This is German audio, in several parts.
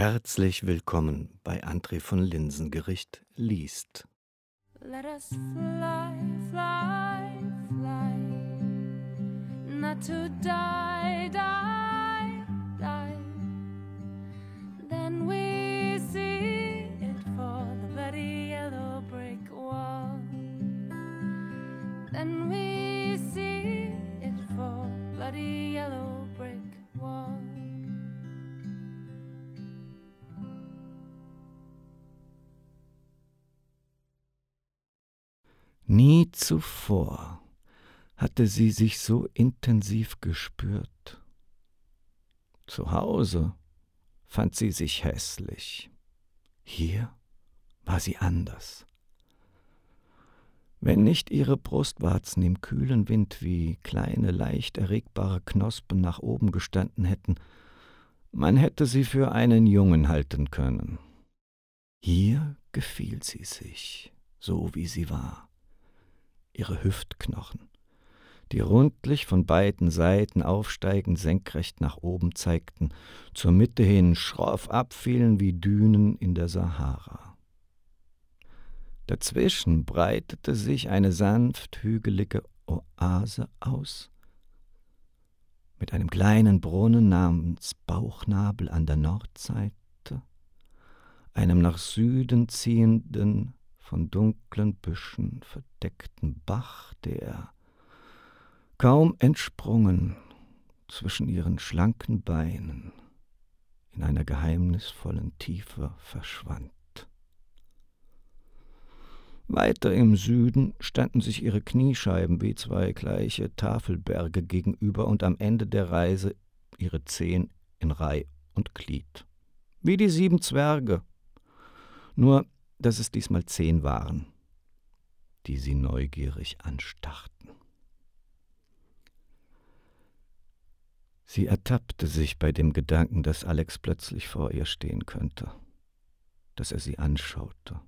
Herzlich willkommen bei André von Linsengericht liest. Let us fly, fly, fly, not to die, die, die. Then we see it fall, the bloody yellow brick wall. Then we see it fall, bloody yellow brick wall. Nie zuvor hatte sie sich so intensiv gespürt. Zu Hause fand sie sich hässlich. Hier war sie anders. Wenn nicht ihre Brustwarzen im kühlen Wind wie kleine, leicht erregbare Knospen nach oben gestanden hätten, man hätte sie für einen Jungen halten können. Hier gefiel sie sich, so wie sie war. Ihre Hüftknochen, die rundlich von beiden Seiten aufsteigend senkrecht nach oben zeigten, zur Mitte hin schroff abfielen wie Dünen in der Sahara. Dazwischen breitete sich eine sanft hügelige Oase aus, mit einem kleinen Brunnen namens Bauchnabel an der Nordseite, einem nach Süden ziehenden, von dunklen Büschen verdeckten Bach, der, kaum entsprungen, zwischen ihren schlanken Beinen in einer geheimnisvollen Tiefe verschwand. Weiter im Süden standen sich ihre Kniescheiben wie zwei gleiche Tafelberge gegenüber und am Ende der Reise ihre Zehen in Reih und Glied. Wie die sieben Zwerge. Nur, dass es diesmal zehn waren, die sie neugierig anstarrten. Sie ertappte sich bei dem Gedanken, dass Alex plötzlich vor ihr stehen könnte, dass er sie anschaute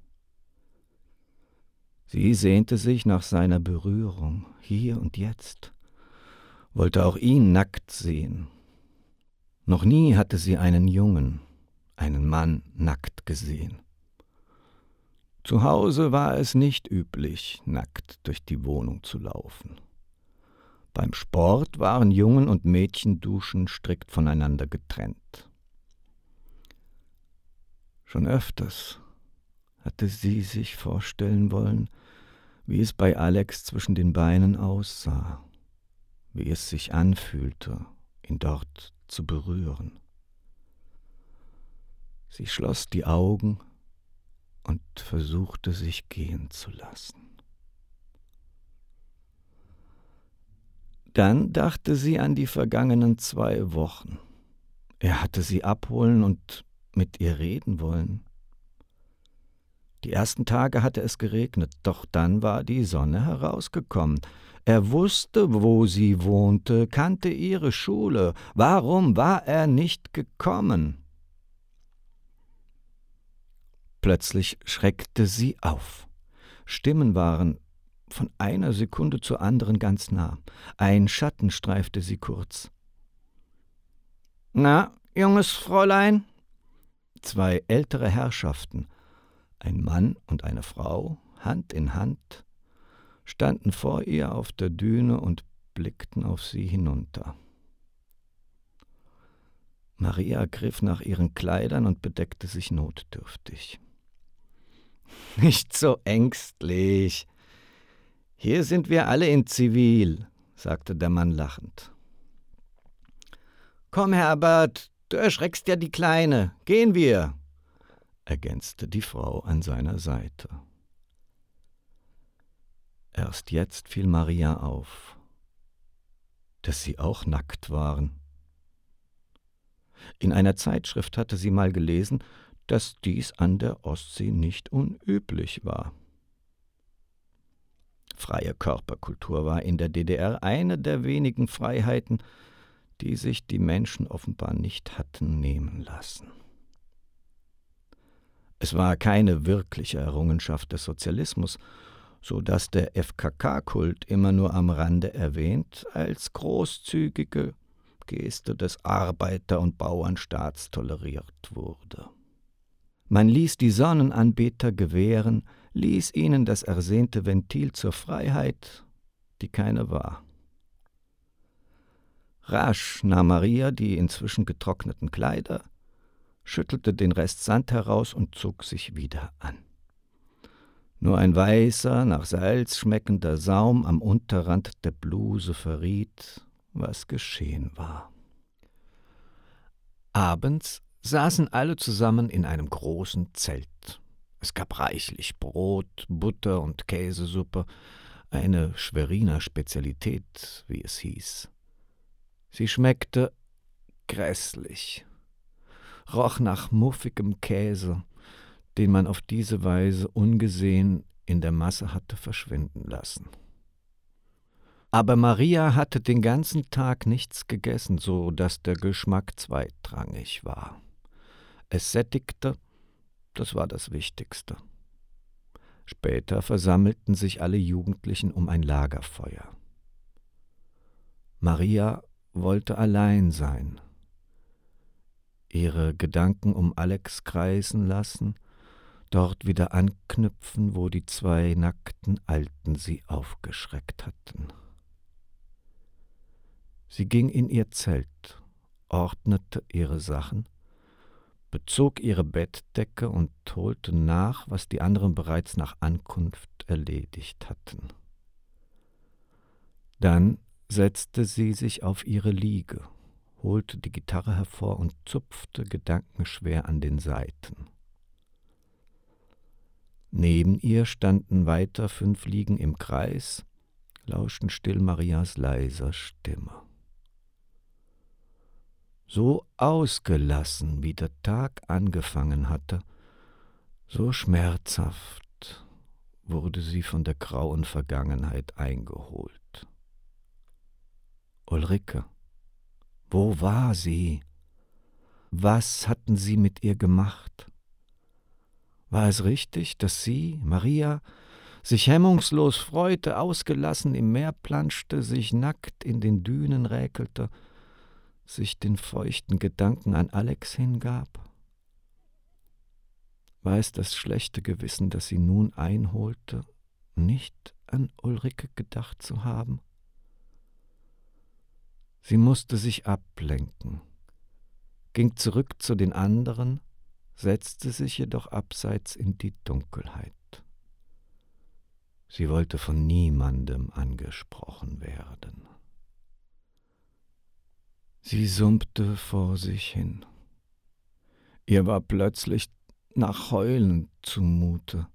Sie sehnte sich nach seiner Berührung, hier und jetzt, wollte auch ihn nackt sehen. Noch nie hatte sie einen Jungen, einen Mann nackt gesehen. Zu Hause war es nicht üblich, nackt durch die Wohnung zu laufen. Beim Sport waren Jungen und Mädchenduschen strikt voneinander getrennt. Schon öfters hatte sie sich vorstellen wollen, wie es bei Alex zwischen den Beinen aussah, wie es sich anfühlte, ihn dort zu berühren. Sie schloss die Augen und versuchte sich gehen zu lassen. Dann dachte sie an die vergangenen zwei Wochen. Er hatte sie abholen und mit ihr reden wollen. Die ersten Tage hatte es geregnet, doch dann war die Sonne herausgekommen. Er wusste, wo sie wohnte, kannte ihre Schule. Warum war er nicht gekommen? Plötzlich schreckte sie auf. Stimmen waren von einer Sekunde zur anderen ganz nah. Ein Schatten streifte sie kurz. Na, junges Fräulein? Zwei ältere Herrschaften ein Mann und eine Frau, Hand in Hand, standen vor ihr auf der Düne und blickten auf sie hinunter. Maria griff nach ihren Kleidern und bedeckte sich notdürftig. Nicht so ängstlich. Hier sind wir alle in Zivil, sagte der Mann lachend. Komm, Herbert, du erschreckst ja die Kleine. Gehen wir ergänzte die Frau an seiner Seite. Erst jetzt fiel Maria auf, dass sie auch nackt waren. In einer Zeitschrift hatte sie mal gelesen, dass dies an der Ostsee nicht unüblich war. Freie Körperkultur war in der DDR eine der wenigen Freiheiten, die sich die Menschen offenbar nicht hatten nehmen lassen. Es war keine wirkliche Errungenschaft des Sozialismus, so dass der FKK-Kult immer nur am Rande erwähnt als großzügige, Abgeste des Arbeiter- und Bauernstaats toleriert wurde. Man ließ die Sonnenanbeter gewähren, ließ ihnen das ersehnte Ventil zur Freiheit, die keine war. Rasch nahm Maria die inzwischen getrockneten Kleider, schüttelte den Rest Sand heraus und zog sich wieder an. Nur ein weißer, nach Salz schmeckender Saum am Unterrand der Bluse verriet, was geschehen war. Abends saßen alle zusammen in einem großen Zelt. Es gab reichlich Brot, Butter und Käsesuppe, eine Schweriner Spezialität, wie es hieß. Sie schmeckte grässlich, roch nach muffigem Käse, den man auf diese Weise ungesehen in der Masse hatte verschwinden lassen. Aber Maria hatte den ganzen Tag nichts gegessen, so dass der Geschmack zweitrangig war. Es sättigte, das war das Wichtigste. Später versammelten sich alle Jugendlichen um ein Lagerfeuer. Maria wollte allein sein, ihre Gedanken um Alex kreisen lassen, dort wieder anknüpfen, wo die zwei nackten Alten sie aufgeschreckt hatten. Sie ging in ihr Zelt, ordnete ihre Sachen, bezog ihre Bettdecke und holte nach, was die anderen bereits nach Ankunft erledigt hatten. Dann setzte sie sich auf ihre Liege, holte die Gitarre hervor und zupfte gedankenschwer an den Saiten. Neben ihr standen weiter fünf Liegen im Kreis, lauschten still Marias leiser Stimme. So ausgelassen, wie der Tag angefangen hatte, so schmerzhaft wurde sie von der grauen Vergangenheit eingeholt. Ulrike. Wo war sie? Was hatten sie mit ihr gemacht? War es richtig, dass sie, Maria, sich hemmungslos freute, ausgelassen im Meer planschte, sich nackt in den Dünen räkelte, sich den feuchten Gedanken an Alex hingab? War es das schlechte Gewissen, das sie nun einholte, nicht an Ulrike gedacht zu haben? Sie musste sich ablenken, ging zurück zu den anderen, setzte sich jedoch abseits in die Dunkelheit. Sie wollte von niemandem angesprochen werden. Sie summte vor sich hin. Ihr war plötzlich nach Heulen zumute.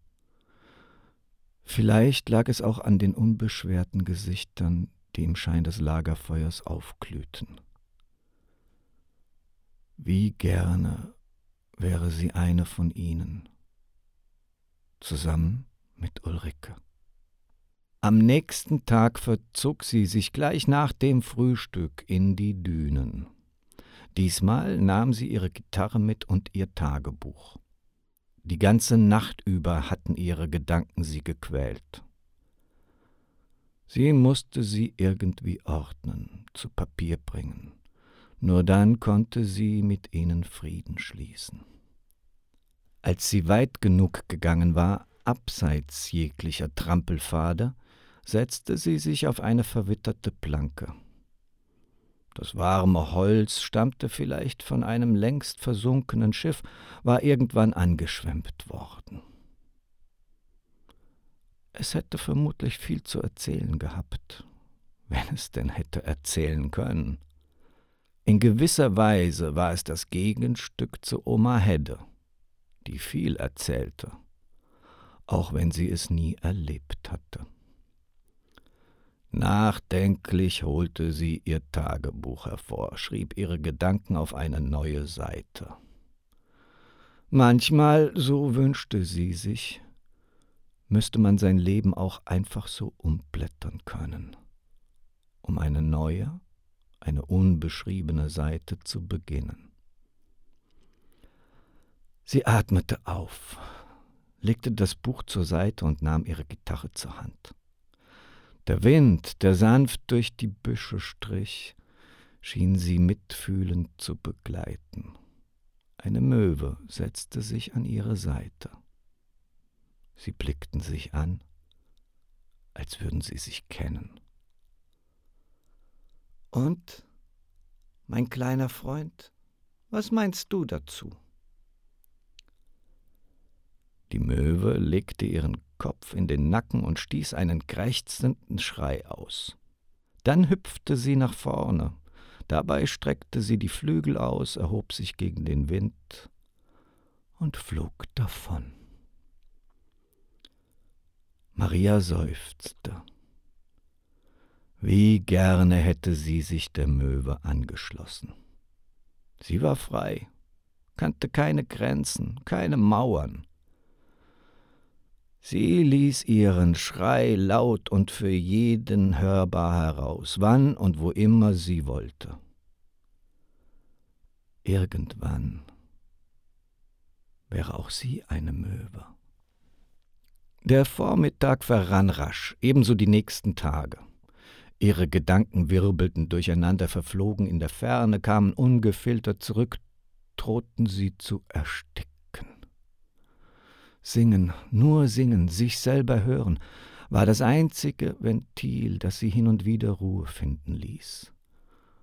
Vielleicht lag es auch an den unbeschwerten Gesichtern, die im Schein des Lagerfeuers aufglühten. Wie gerne wäre sie eine von ihnen, zusammen mit Ulrike. Am nächsten Tag verzog sie sich gleich nach dem Frühstück in die Dünen. Diesmal nahm sie ihre Gitarre mit und ihr Tagebuch. Die ganze Nacht über hatten ihre Gedanken sie gequält. Sie musste sie irgendwie ordnen, zu Papier bringen. Nur dann konnte sie mit ihnen Frieden schließen. Als sie weit genug gegangen war, abseits jeglicher Trampelpfade, setzte sie sich auf eine verwitterte Planke. Das warme Holz stammte vielleicht von einem längst versunkenen Schiff, war irgendwann angeschwemmt worden. Es hätte vermutlich viel zu erzählen gehabt, wenn es denn hätte erzählen können. In gewisser Weise war es das Gegenstück zu Oma Hedde, die viel erzählte, auch wenn sie es nie erlebt hatte. Nachdenklich holte sie ihr Tagebuch hervor, schrieb ihre Gedanken auf eine neue Seite. Manchmal, so wünschte sie sich, müsste man sein Leben auch einfach so umblättern können, um eine neue, eine unbeschriebene Seite zu beginnen. Sie atmete auf, legte das Buch zur Seite und nahm ihre Gitarre zur Hand. Der Wind, der sanft durch die Büsche strich, schien sie mitfühlend zu begleiten. Eine Möwe setzte sich an ihre Seite. Sie blickten sich an, als würden sie sich kennen. Und, mein kleiner Freund, was meinst du dazu? Die Möwe legte ihren Kopf in den Nacken und stieß einen krächzenden Schrei aus. Dann hüpfte sie nach vorne, Dabei streckte sie die Flügel aus, erhob sich gegen den Wind und flog davon. Maria seufzte. Wie gerne hätte sie sich der Möwe angeschlossen. Sie war frei, kannte keine Grenzen, keine Mauern. Sie ließ ihren Schrei laut und für jeden hörbar heraus, wann und wo immer sie wollte. Irgendwann wäre auch sie eine Möwe. Der Vormittag verrann rasch, ebenso die nächsten Tage. Ihre Gedanken wirbelten durcheinander, verflogen in der Ferne, kamen ungefiltert zurück, drohten sie zu ersticken. Singen, nur singen, sich selber hören, war das einzige Ventil, das sie hin und wieder Ruhe finden ließ.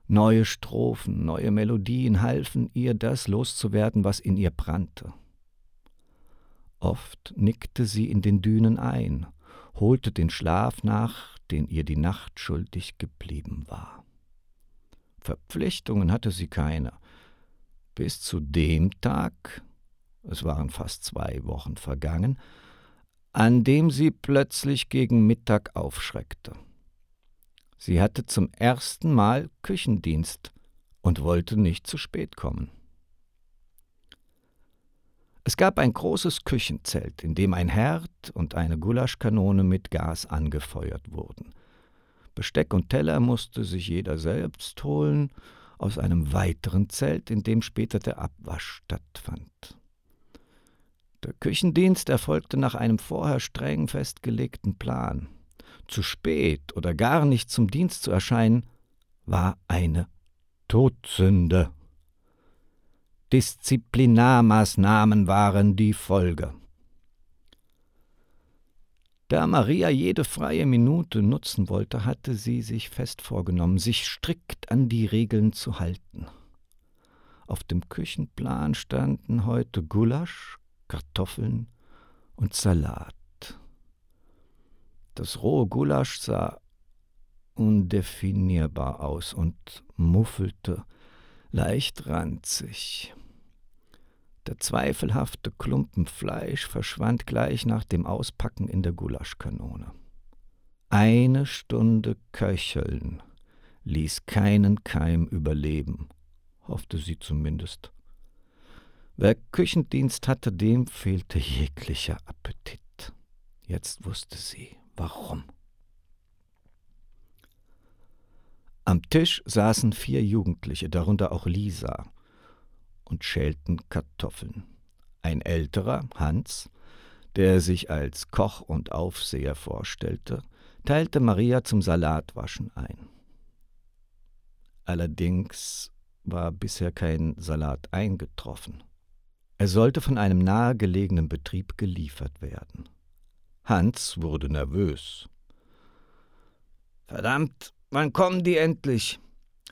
Neue Strophen, neue Melodien halfen ihr, das loszuwerden, was in ihr brannte. Oft nickte sie in den Dünen ein, holte den Schlaf nach, den ihr die Nacht schuldig geblieben war. Verpflichtungen hatte sie keine, bis zu dem Tag, es waren fast zwei Wochen vergangen, an dem sie plötzlich gegen Mittag aufschreckte. Sie hatte zum ersten Mal Küchendienst und wollte nicht zu spät kommen. Es gab ein großes Küchenzelt, in dem ein Herd und eine Gulaschkanone mit Gas angefeuert wurden. Besteck und Teller musste sich jeder selbst holen, aus einem weiteren Zelt, in dem später der Abwasch stattfand. Der Küchendienst erfolgte nach einem vorher streng festgelegten Plan. Zu spät oder gar nicht zum Dienst zu erscheinen, war eine Todsünde. Disziplinarmaßnahmen waren die Folge. Da Maria jede freie Minute nutzen wollte, hatte sie sich fest vorgenommen, sich strikt an die Regeln zu halten. Auf dem Küchenplan standen heute Gulasch, Kartoffeln und Salat. Das rohe Gulasch sah undefinierbar aus und muffelte, leicht ranzig. Der zweifelhafte Klumpen Fleisch verschwand gleich nach dem Auspacken in der Gulaschkanone. Eine Stunde köcheln ließ keinen Keim überleben, hoffte sie zumindest. Wer Küchendienst hatte, dem fehlte jeglicher Appetit. Jetzt wusste sie, warum. Am Tisch saßen vier Jugendliche, darunter auch Lisa, und schälten Kartoffeln. Ein älterer, Hans, der sich als Koch und Aufseher vorstellte, teilte Maria zum Salatwaschen ein. Allerdings war bisher kein Salat eingetroffen. Er sollte von einem nahegelegenen Betrieb geliefert werden. Hans wurde nervös. Verdammt, wann kommen die endlich?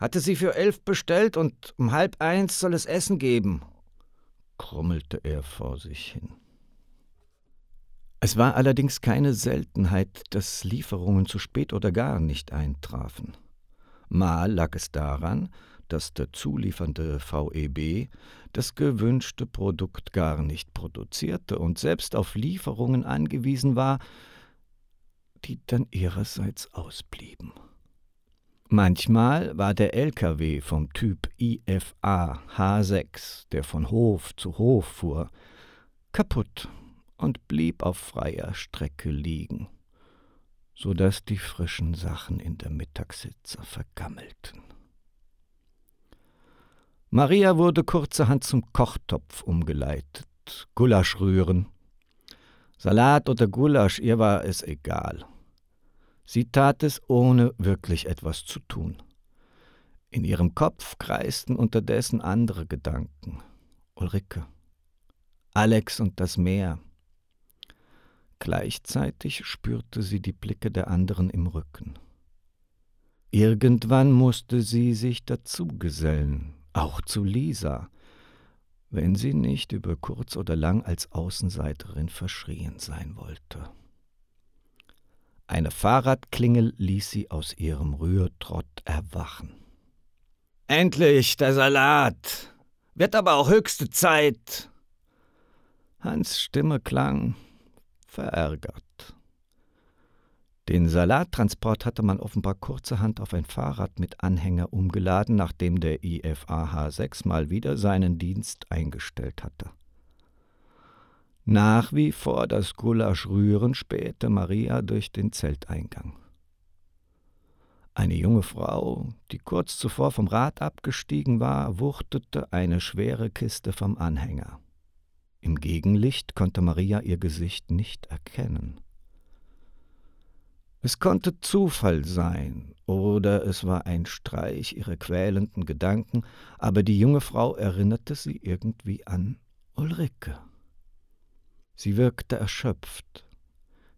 Hatte sie für elf bestellt und um halb eins soll es Essen geben, krummelte er vor sich hin. Es war allerdings keine Seltenheit, dass Lieferungen zu spät oder gar nicht eintrafen. Mal lag es daran, dass der zuliefernde VEB das gewünschte Produkt gar nicht produzierte und selbst auf Lieferungen angewiesen war, die dann ihrerseits ausblieben. Manchmal war der LKW vom Typ IFA H6, der von Hof zu Hof fuhr, kaputt und blieb auf freier Strecke liegen, so dass die frischen Sachen in der Mittagssitze vergammelten. Maria wurde kurzerhand zum Kochtopf umgeleitet. Gulasch rühren. Salat oder Gulasch, ihr war es egal. Sie tat es, ohne wirklich etwas zu tun. In ihrem Kopf kreisten unterdessen andere Gedanken. Ulrike, Alex und das Meer. Gleichzeitig spürte sie die Blicke der anderen im Rücken. Irgendwann musste sie sich dazugesellen, auch zu Lisa, wenn sie nicht über kurz oder lang als Außenseiterin verschrien sein wollte. Eine Fahrradklingel ließ sie aus ihrem Rührtrott erwachen. Endlich der Salat. Wird aber auch höchste Zeit. Hans Stimme klang verärgert. Den Salattransport hatte man offenbar kurzerhand auf ein Fahrrad mit Anhänger umgeladen, nachdem der IFAH sechs mal wieder seinen Dienst eingestellt hatte. Nach wie vor das Gulasch rühren spähte Maria durch den Zelteingang. Eine junge Frau, die kurz zuvor vom Rad abgestiegen war, wuchtete eine schwere Kiste vom Anhänger. Im Gegenlicht konnte Maria ihr Gesicht nicht erkennen. Es konnte Zufall sein, oder es war ein Streich ihrer quälenden Gedanken, aber die junge Frau erinnerte sie irgendwie an Ulrike. Sie wirkte erschöpft,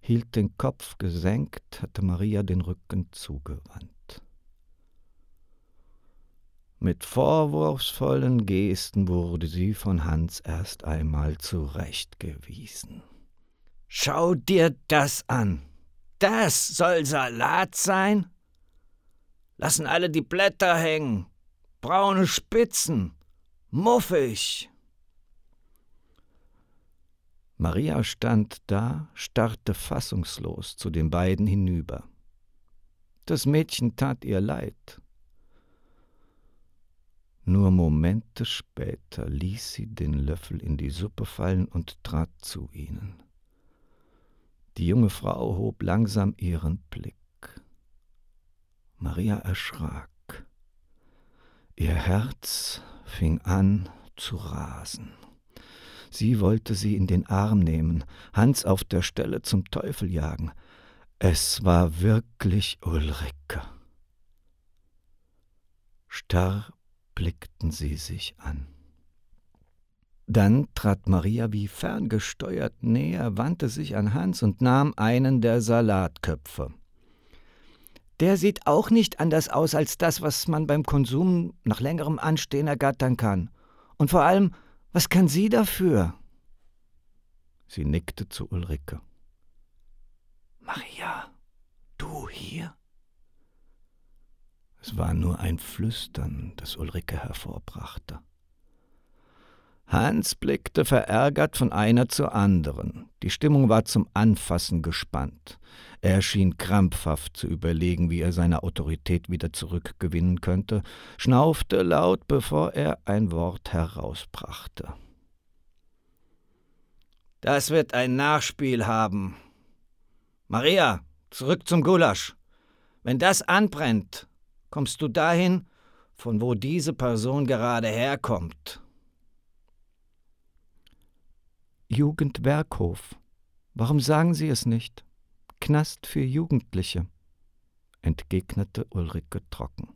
hielt den Kopf gesenkt, hatte Maria den Rücken zugewandt. Mit vorwurfsvollen Gesten wurde sie von Hans erst einmal zurechtgewiesen. Schau dir das an. Das soll Salat sein? Lassen alle die Blätter hängen. Braune Spitzen. Muffig. Maria stand da, starrte fassungslos zu den beiden hinüber. Das Mädchen tat ihr leid. Nur Momente später ließ sie den Löffel in die Suppe fallen und trat zu ihnen. Die junge Frau hob langsam ihren Blick. Maria erschrak. Ihr Herz fing an zu rasen. Sie wollte sie in den Arm nehmen, Hans auf der Stelle zum Teufel jagen. Es war wirklich Ulrike. Starr blickten sie sich an. Dann trat Maria wie ferngesteuert näher, wandte sich an Hans und nahm einen der Salatköpfe. Der sieht auch nicht anders aus als das, was man beim Konsum nach längerem Anstehen ergattern kann. Und vor allem, was kann sie dafür? Sie nickte zu Ulrike. Maria, du hier? Es war nur ein Flüstern, das Ulrike hervorbrachte. Hans blickte verärgert von einer zur anderen. Die Stimmung war zum Anfassen gespannt. Er schien krampfhaft zu überlegen, wie er seine Autorität wieder zurückgewinnen könnte, schnaufte laut, bevor er ein Wort herausbrachte. Das wird ein Nachspiel haben. Maria, zurück zum Gulasch. Wenn das anbrennt, kommst du dahin, von wo diese Person gerade herkommt. Jugendwerkhof. Warum sagen Sie es nicht? Knast für Jugendliche, entgegnete Ulrike trocken.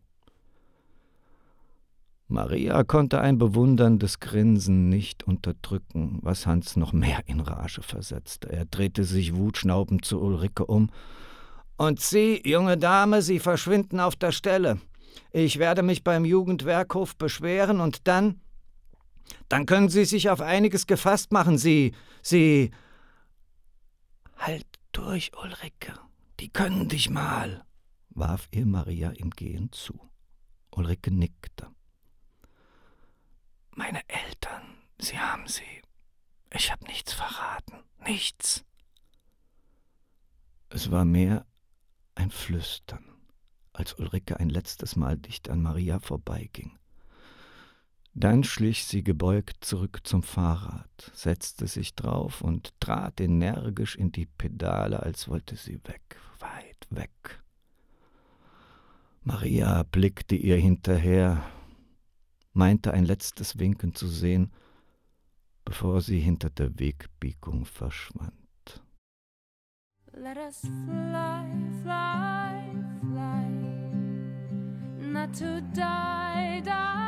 Maria konnte ein bewunderndes Grinsen nicht unterdrücken, was Hans noch mehr in Rage versetzte. Er drehte sich wutschnaubend zu Ulrike um. Und Sie, junge Dame, Sie verschwinden auf der Stelle. Ich werde mich beim Jugendwerkhof beschweren und dann dann können Sie sich auf einiges gefasst machen. Sie, Sie. Halt durch, Ulrike. Die können dich mal, warf ihr Maria im Gehen zu. Ulrike nickte. Meine Eltern, sie haben sie. Ich habe nichts verraten. Nichts. Es war mehr ein Flüstern, als Ulrike ein letztes Mal dicht an Maria vorbeiging. Dann schlich sie gebeugt zurück zum Fahrrad, setzte sich drauf und trat energisch in die Pedale, als wollte sie weg, weit weg. Maria blickte ihr hinterher, meinte ein letztes Winken zu sehen, bevor sie hinter der Wegbiegung verschwand. Let us fly, fly, fly. not to die, die,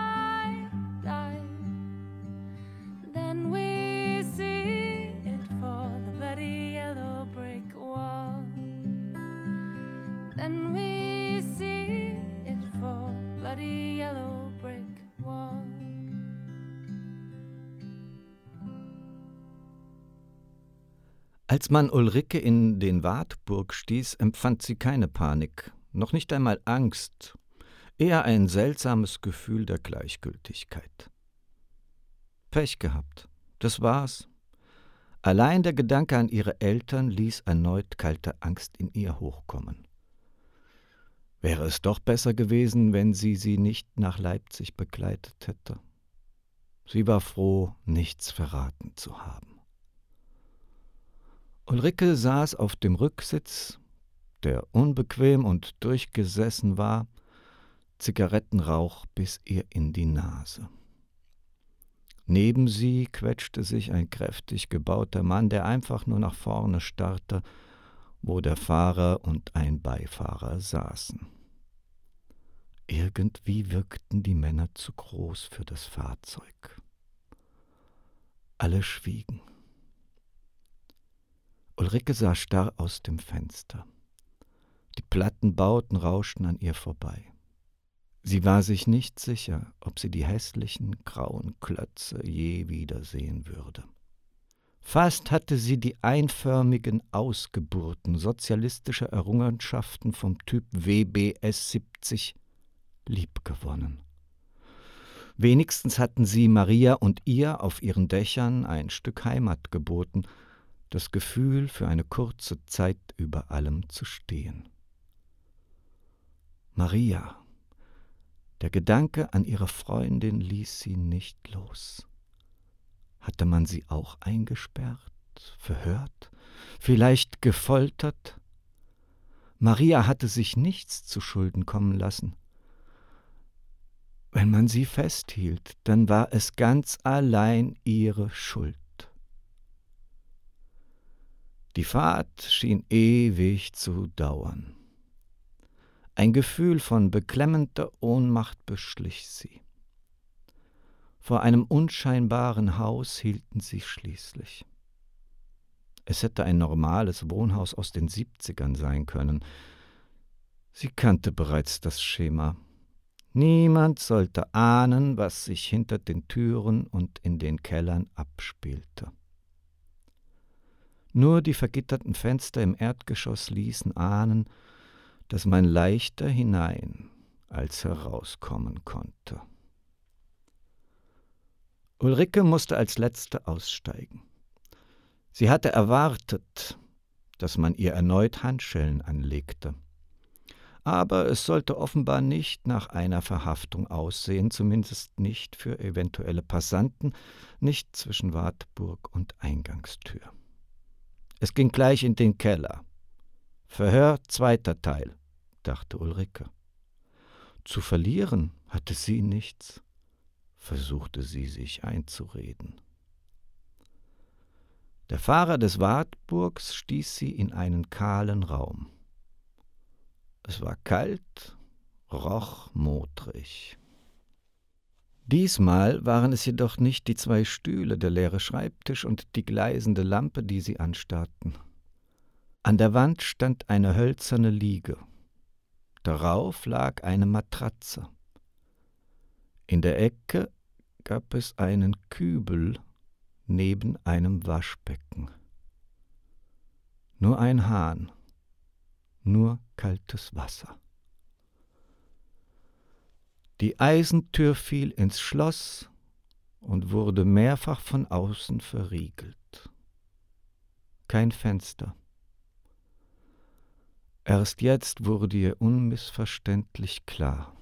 Then we see it for the bloody yellow brick wall. Then we see it for bloody yellow brick wall. Als man Ulrike in den Wartburg stieß, empfand sie keine Panik, noch nicht einmal Angst, eher ein seltsames Gefühl der Gleichgültigkeit. Pech gehabt, das war's. Allein der Gedanke an ihre Eltern ließ erneut kalte Angst in ihr hochkommen. Wäre es doch besser gewesen, wenn sie sie nicht nach Leipzig begleitet hätte. Sie war froh, nichts verraten zu haben. Ulrike saß auf dem Rücksitz, der unbequem und durchgesessen war, Zigarettenrauch bis ihr in die Nase. Neben sie quetschte sich ein kräftig gebauter Mann, der einfach nur nach vorne starrte, wo der Fahrer und ein Beifahrer saßen. Irgendwie wirkten die Männer zu groß für das Fahrzeug. Alle schwiegen. Ulrike sah starr aus dem Fenster. Die Plattenbauten rauschten an ihr vorbei. Sie war sich nicht sicher, ob sie die hässlichen grauen Klötze je wiedersehen würde. Fast hatte sie die einförmigen Ausgeburten sozialistischer Errungenschaften vom Typ WBS 70 liebgewonnen. Wenigstens hatten sie Maria und ihr auf ihren Dächern ein Stück Heimat geboten – das Gefühl, für eine kurze Zeit über allem zu stehen. Maria, der Gedanke an ihre Freundin ließ sie nicht los. Hatte man sie auch eingesperrt, verhört, vielleicht gefoltert? Maria hatte sich nichts zu Schulden kommen lassen. Wenn man sie festhielt, dann war es ganz allein ihre Schuld. Die Fahrt schien ewig zu dauern. Ein Gefühl von beklemmender Ohnmacht beschlich sie. Vor einem unscheinbaren Haus hielten sie schließlich. Es hätte ein normales Wohnhaus aus den Siebzigern sein können. Sie kannte bereits das Schema. Niemand sollte ahnen, was sich hinter den Türen und in den Kellern abspielte. Nur die vergitterten Fenster im Erdgeschoss ließen ahnen, dass man leichter hinein als herauskommen konnte. Ulrike musste als letzte aussteigen. Sie hatte erwartet, dass man ihr erneut Handschellen anlegte. Aber es sollte offenbar nicht nach einer Verhaftung aussehen, zumindest nicht für eventuelle Passanten, nicht zwischen Wartburg und Eingangstür. Es ging gleich in den Keller. Verhör zweiter Teil, dachte Ulrike. Zu verlieren hatte sie nichts, versuchte sie sich einzureden. Der Fahrer des Wartburgs stieß sie in einen kahlen Raum. Es war kalt, roch modrig. Diesmal waren es jedoch nicht die zwei Stühle, der leere Schreibtisch und die gleisende Lampe, die sie anstarrten. An der Wand stand eine hölzerne Liege. Darauf lag eine Matratze. In der Ecke gab es einen Kübel neben einem Waschbecken. Nur ein Hahn, nur kaltes Wasser. Die Eisentür fiel ins Schloss und wurde mehrfach von außen verriegelt. Kein Fenster. Erst jetzt wurde ihr unmissverständlich klar.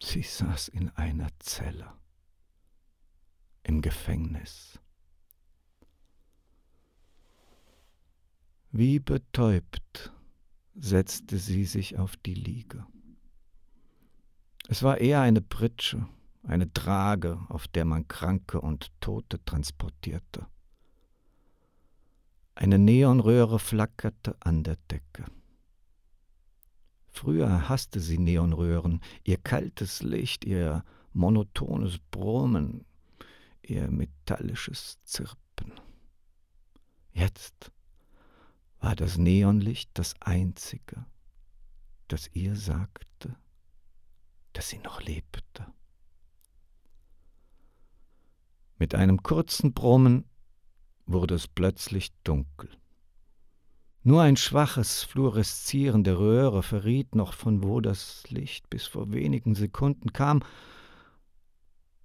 Sie saß in einer Zelle, im Gefängnis. Wie betäubt setzte sie sich auf die Liege. Es war eher eine Pritsche, eine Trage, auf der man Kranke und Tote transportierte. Eine Neonröhre flackerte an der Decke. Früher hasste sie Neonröhren, ihr kaltes Licht, ihr monotones Brummen, ihr metallisches Zirpen. Jetzt war das Neonlicht das einzige, das ihr sagte, dass sie noch lebte. Mit einem kurzen Brummen wurde es plötzlich dunkel. Nur ein schwaches Fluoreszieren der Röhre verriet noch, von wo das Licht bis vor wenigen Sekunden kam,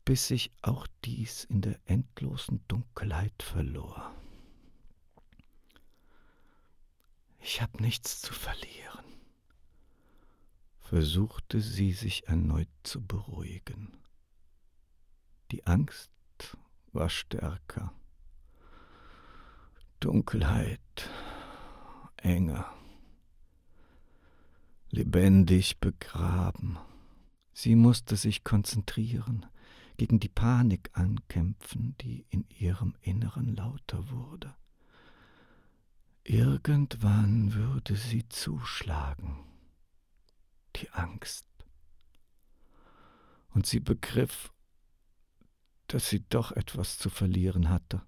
bis sich auch dies in der endlosen Dunkelheit verlor. Ich habe nichts zu verlieren, versuchte sie sich erneut zu beruhigen. Die Angst war stärker. Dunkelheit Enge, lebendig begraben. Sie musste sich konzentrieren, gegen die Panik ankämpfen, die in ihrem Inneren lauter wurde. Irgendwann würde sie zuschlagen, die Angst. Und sie begriff, dass sie doch etwas zu verlieren hatte,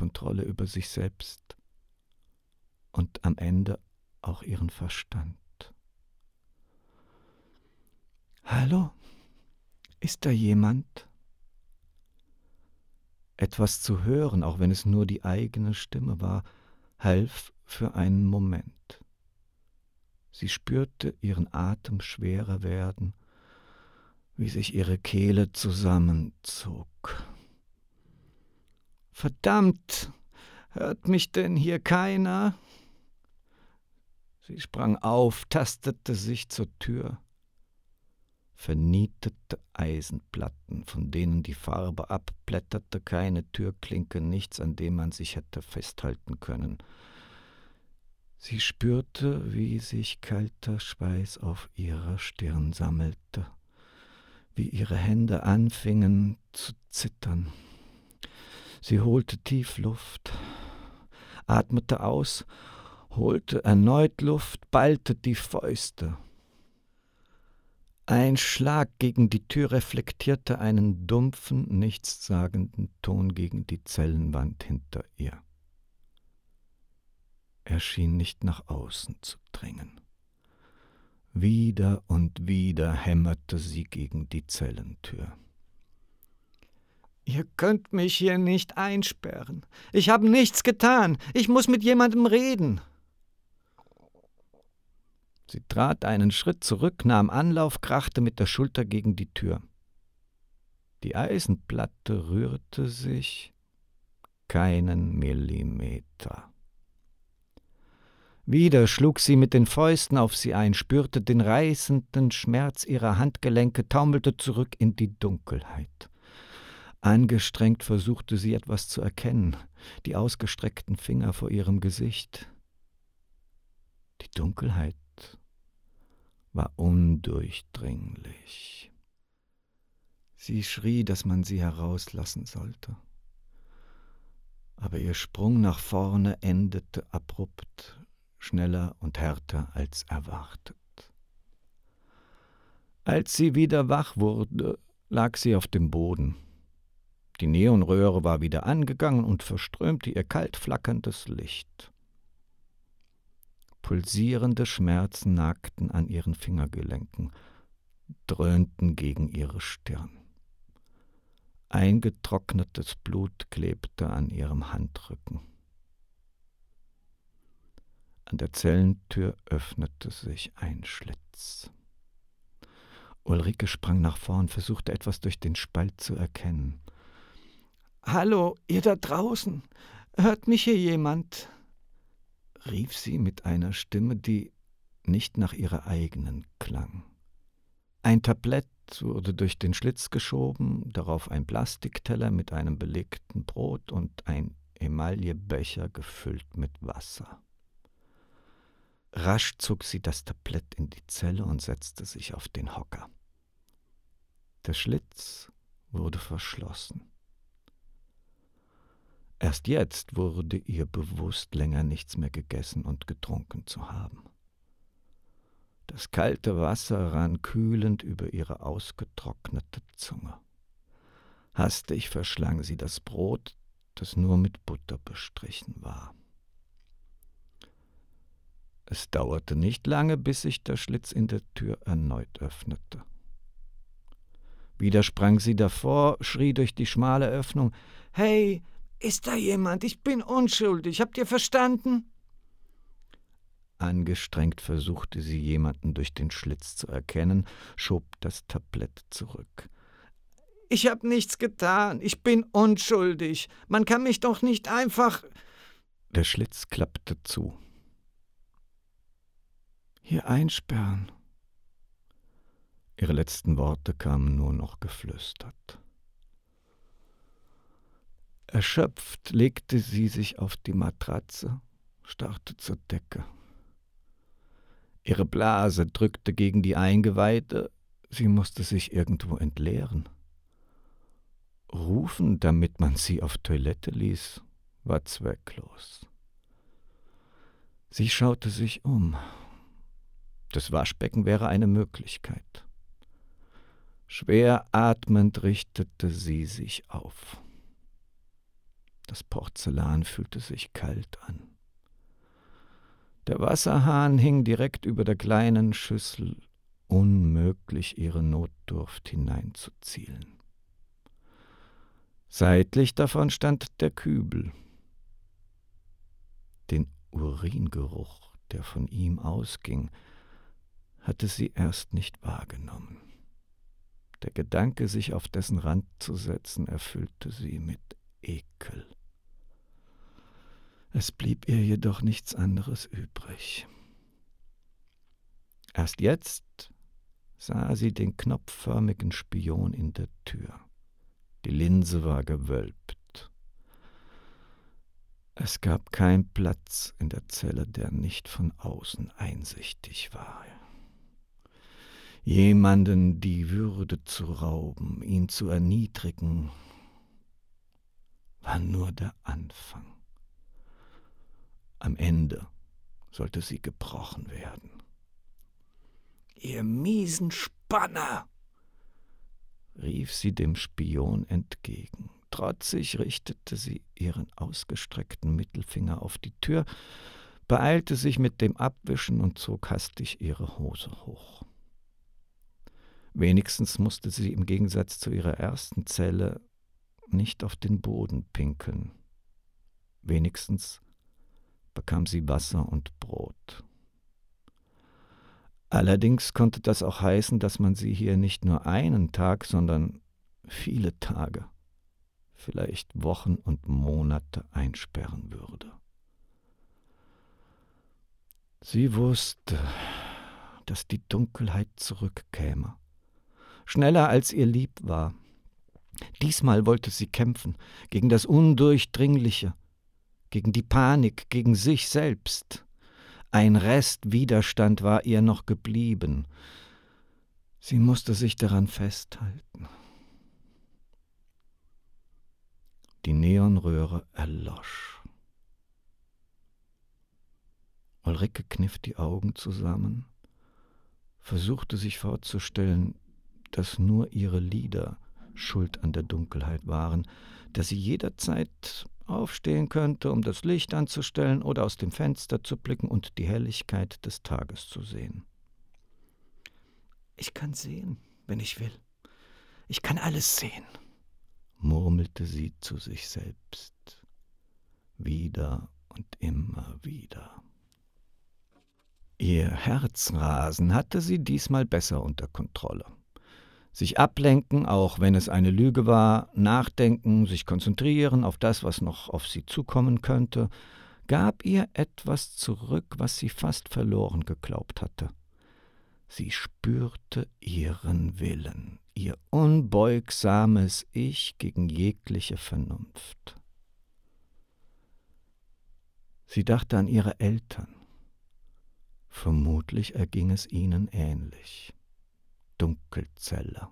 Kontrolle über sich selbst und am Ende auch ihren Verstand. Hallo? Ist da jemand? Etwas zu hören, auch wenn es nur die eigene Stimme war, half für einen Moment. Sie spürte ihren Atem schwerer werden, wie sich ihre Kehle zusammenzog. Verdammt, hört mich denn hier keiner? Sie sprang auf, tastete sich zur Tür. Vernietete Eisenplatten, von denen die Farbe abblätterte, keine Türklinke, nichts, an dem man sich hätte festhalten können. Sie spürte, wie sich kalter Schweiß auf ihrer Stirn sammelte, wie ihre Hände anfingen zu zittern. Sie holte tief Luft, atmete aus holte erneut Luft, ballte die Fäuste. Ein Schlag gegen die Tür reflektierte einen dumpfen, nichtssagenden Ton gegen die Zellenwand hinter ihr. Er schien nicht nach außen zu dringen. Wieder und wieder hämmerte sie gegen die Zellentür. Ihr könnt mich hier nicht einsperren. Ich habe nichts getan. Ich muss mit jemandem reden. Sie trat einen Schritt zurück, nahm Anlauf, krachte mit der Schulter gegen die Tür. Die Eisenplatte rührte sich keinen Millimeter. Wieder schlug sie mit den Fäusten auf sie ein, spürte den reißenden Schmerz ihrer Handgelenke, taumelte zurück in die Dunkelheit. Angestrengt versuchte sie etwas zu erkennen, die ausgestreckten Finger vor ihrem Gesicht. Die Dunkelheit war undurchdringlich. Sie schrie, dass man sie herauslassen sollte. Aber ihr Sprung nach vorne endete abrupt, schneller und härter als erwartet. Als sie wieder wach wurde, lag sie auf dem Boden. Die Neonröhre war wieder angegangen und verströmte ihr kalt flackerndes Licht. Pulsierende Schmerzen nagten an ihren Fingergelenken, dröhnten gegen ihre Stirn. Eingetrocknetes Blut klebte an ihrem Handrücken. An der Zellentür öffnete sich ein Schlitz. Ulrike sprang nach vorn, versuchte etwas durch den Spalt zu erkennen. Hallo, ihr da draußen, hört mich hier jemand? rief sie mit einer Stimme, die nicht nach ihrer eigenen klang. Ein Tablett wurde durch den Schlitz geschoben, darauf ein Plastikteller mit einem belegten Brot und ein Emaillebecher gefüllt mit Wasser. Rasch zog sie das Tablett in die Zelle und setzte sich auf den Hocker. Der Schlitz wurde verschlossen. Erst jetzt wurde ihr bewusst, länger nichts mehr gegessen und getrunken zu haben. Das kalte Wasser rann kühlend über ihre ausgetrocknete Zunge. Hastig verschlang sie das Brot, das nur mit Butter bestrichen war. Es dauerte nicht lange, bis sich der Schlitz in der Tür erneut öffnete. Wieder sprang sie davor, schrie durch die schmale Öffnung Hey, ist da jemand? Ich bin unschuldig. Habt ihr verstanden? Angestrengt versuchte sie jemanden durch den Schlitz zu erkennen, schob das Tablett zurück. Ich hab nichts getan. Ich bin unschuldig. Man kann mich doch nicht einfach. Der Schlitz klappte zu. Hier einsperren. Ihre letzten Worte kamen nur noch geflüstert. Erschöpft legte sie sich auf die Matratze, starrte zur Decke. Ihre Blase drückte gegen die Eingeweide, sie musste sich irgendwo entleeren. Rufen, damit man sie auf Toilette ließ, war zwecklos. Sie schaute sich um. Das Waschbecken wäre eine Möglichkeit. Schwer atmend richtete sie sich auf. Das Porzellan fühlte sich kalt an. Der Wasserhahn hing direkt über der kleinen Schüssel, unmöglich ihre Notdurft hineinzuzielen. Seitlich davon stand der Kübel. Den Uringeruch, der von ihm ausging, hatte sie erst nicht wahrgenommen. Der Gedanke, sich auf dessen Rand zu setzen, erfüllte sie mit Ekel. Es blieb ihr jedoch nichts anderes übrig. Erst jetzt sah sie den knopfförmigen Spion in der Tür. Die Linse war gewölbt. Es gab keinen Platz in der Zelle, der nicht von außen einsichtig war jemanden die Würde zu rauben, ihn zu erniedrigen, war nur der Anfang. Am Ende sollte sie gebrochen werden. Ihr miesen Spanner! rief sie dem Spion entgegen. Trotzig richtete sie ihren ausgestreckten Mittelfinger auf die Tür, beeilte sich mit dem Abwischen und zog hastig ihre Hose hoch. Wenigstens musste sie im Gegensatz zu ihrer ersten Zelle nicht auf den Boden pinkeln. Wenigstens bekam sie Wasser und Brot. Allerdings konnte das auch heißen, dass man sie hier nicht nur einen Tag, sondern viele Tage, vielleicht Wochen und Monate einsperren würde. Sie wusste, dass die Dunkelheit zurückkäme schneller als ihr lieb war. Diesmal wollte sie kämpfen gegen das Undurchdringliche, gegen die Panik, gegen sich selbst. Ein Rest Widerstand war ihr noch geblieben. Sie musste sich daran festhalten. Die Neonröhre erlosch. Ulrike kniff die Augen zusammen, versuchte sich vorzustellen, dass nur ihre Lieder schuld an der Dunkelheit waren, dass sie jederzeit aufstehen könnte, um das Licht anzustellen oder aus dem Fenster zu blicken und die Helligkeit des Tages zu sehen. Ich kann sehen, wenn ich will. Ich kann alles sehen, murmelte sie zu sich selbst, wieder und immer wieder. Ihr Herzrasen hatte sie diesmal besser unter Kontrolle sich ablenken, auch wenn es eine Lüge war, nachdenken, sich konzentrieren auf das, was noch auf sie zukommen könnte, gab ihr etwas zurück, was sie fast verloren geglaubt hatte. Sie spürte ihren Willen, ihr unbeugsames Ich gegen jegliche Vernunft. Sie dachte an ihre Eltern. Vermutlich erging es ihnen ähnlich. Dunkelzelle.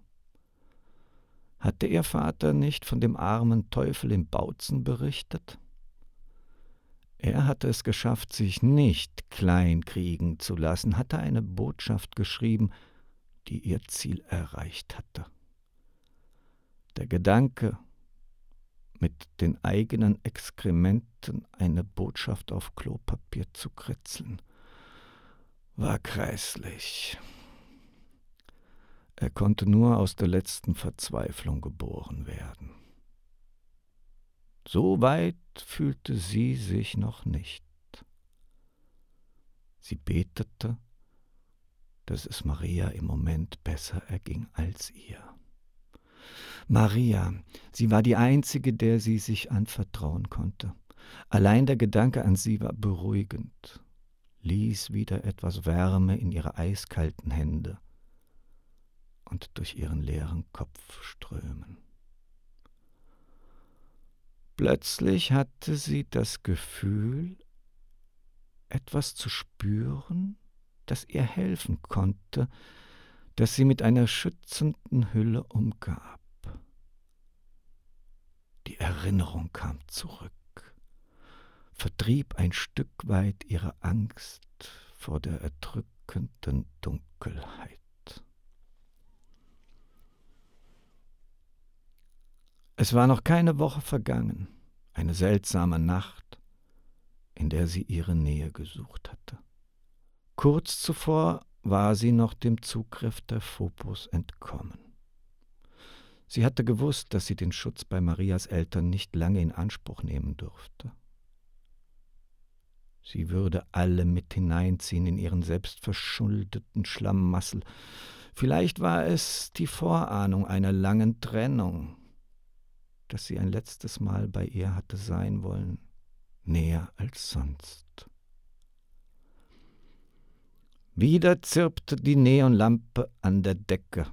Hatte ihr Vater nicht von dem armen Teufel im Bautzen berichtet? Er hatte es geschafft, sich nicht kleinkriegen zu lassen, hatte eine Botschaft geschrieben, die ihr Ziel erreicht hatte. Der Gedanke, mit den eigenen Exkrementen eine Botschaft auf Klopapier zu kritzeln, war grässlich. Er konnte nur aus der letzten Verzweiflung geboren werden. So weit fühlte sie sich noch nicht. Sie betete, dass es Maria im Moment besser erging als ihr. Maria, sie war die einzige, der sie sich anvertrauen konnte. Allein der Gedanke an sie war beruhigend, ließ wieder etwas Wärme in ihre eiskalten Hände und durch ihren leeren Kopf strömen. Plötzlich hatte sie das Gefühl, etwas zu spüren, das ihr helfen konnte, das sie mit einer schützenden Hülle umgab. Die Erinnerung kam zurück, vertrieb ein Stück weit ihre Angst vor der erdrückenden Dunkelheit. Es war noch keine Woche vergangen, eine seltsame Nacht, in der sie ihre Nähe gesucht hatte. Kurz zuvor war sie noch dem Zugriff der Phobos entkommen. Sie hatte gewusst, dass sie den Schutz bei Marias Eltern nicht lange in Anspruch nehmen durfte. Sie würde alle mit hineinziehen in ihren selbstverschuldeten Schlammmassel. Vielleicht war es die Vorahnung einer langen Trennung, dass sie ein letztes Mal bei ihr hatte sein wollen, näher als sonst. Wieder zirpte die Neonlampe an der Decke.